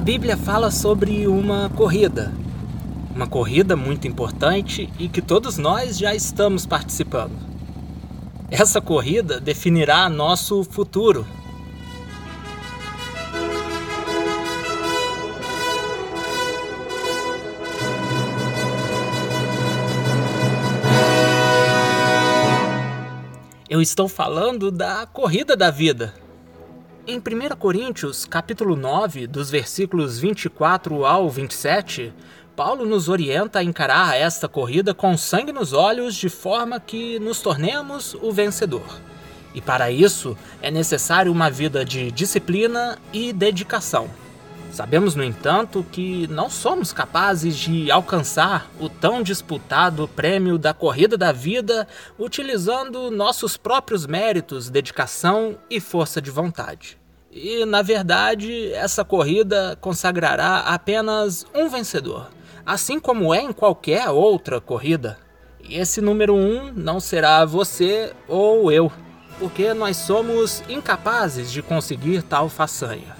Bíblia fala sobre uma corrida. Uma corrida muito importante e que todos nós já estamos participando. Essa corrida definirá nosso futuro. Eu estou falando da corrida da vida. Em 1 Coríntios, capítulo 9, dos versículos 24 ao 27, Paulo nos orienta a encarar esta corrida com sangue nos olhos de forma que nos tornemos o vencedor. E para isso é necessário uma vida de disciplina e dedicação. Sabemos, no entanto, que não somos capazes de alcançar o tão disputado prêmio da corrida da vida utilizando nossos próprios méritos, dedicação e força de vontade. E, na verdade, essa corrida consagrará apenas um vencedor, assim como é em qualquer outra corrida. E esse número um não será você ou eu, porque nós somos incapazes de conseguir tal façanha.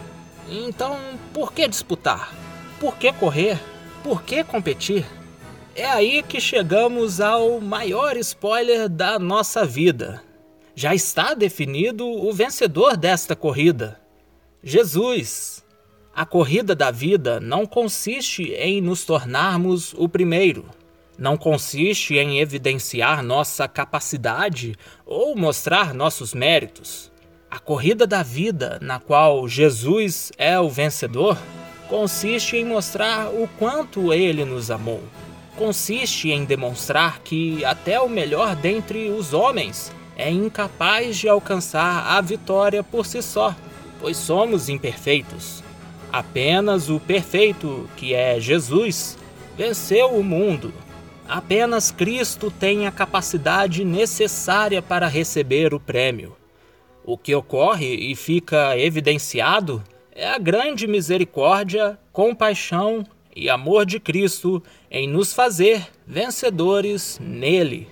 Então, por que disputar? Por que correr? Por que competir? É aí que chegamos ao maior spoiler da nossa vida. Já está definido o vencedor desta corrida: Jesus. A corrida da vida não consiste em nos tornarmos o primeiro. Não consiste em evidenciar nossa capacidade ou mostrar nossos méritos. A corrida da vida, na qual Jesus é o vencedor, consiste em mostrar o quanto ele nos amou. Consiste em demonstrar que até o melhor dentre os homens é incapaz de alcançar a vitória por si só, pois somos imperfeitos. Apenas o perfeito, que é Jesus, venceu o mundo. Apenas Cristo tem a capacidade necessária para receber o prêmio. O que ocorre e fica evidenciado é a grande misericórdia, compaixão e amor de Cristo em nos fazer vencedores nele.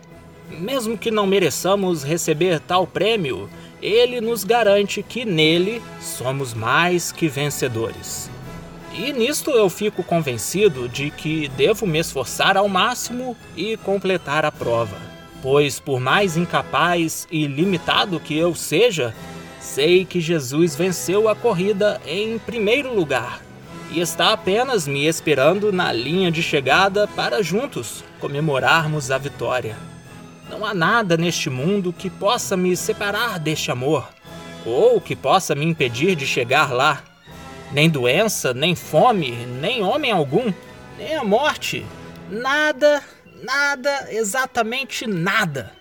Mesmo que não mereçamos receber tal prêmio, ele nos garante que nele somos mais que vencedores. E nisto eu fico convencido de que devo me esforçar ao máximo e completar a prova pois por mais incapaz e limitado que eu seja, sei que Jesus venceu a corrida em primeiro lugar e está apenas me esperando na linha de chegada para juntos comemorarmos a vitória. Não há nada neste mundo que possa me separar deste amor, ou que possa me impedir de chegar lá. Nem doença, nem fome, nem homem algum, nem a morte. Nada Nada, exatamente nada.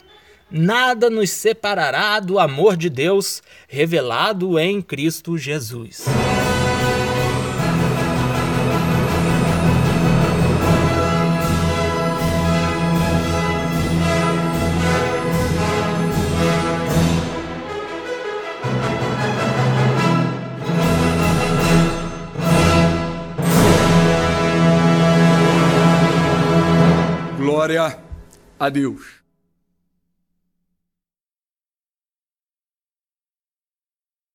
Nada nos separará do amor de Deus revelado em Cristo Jesus. Glória a Deus.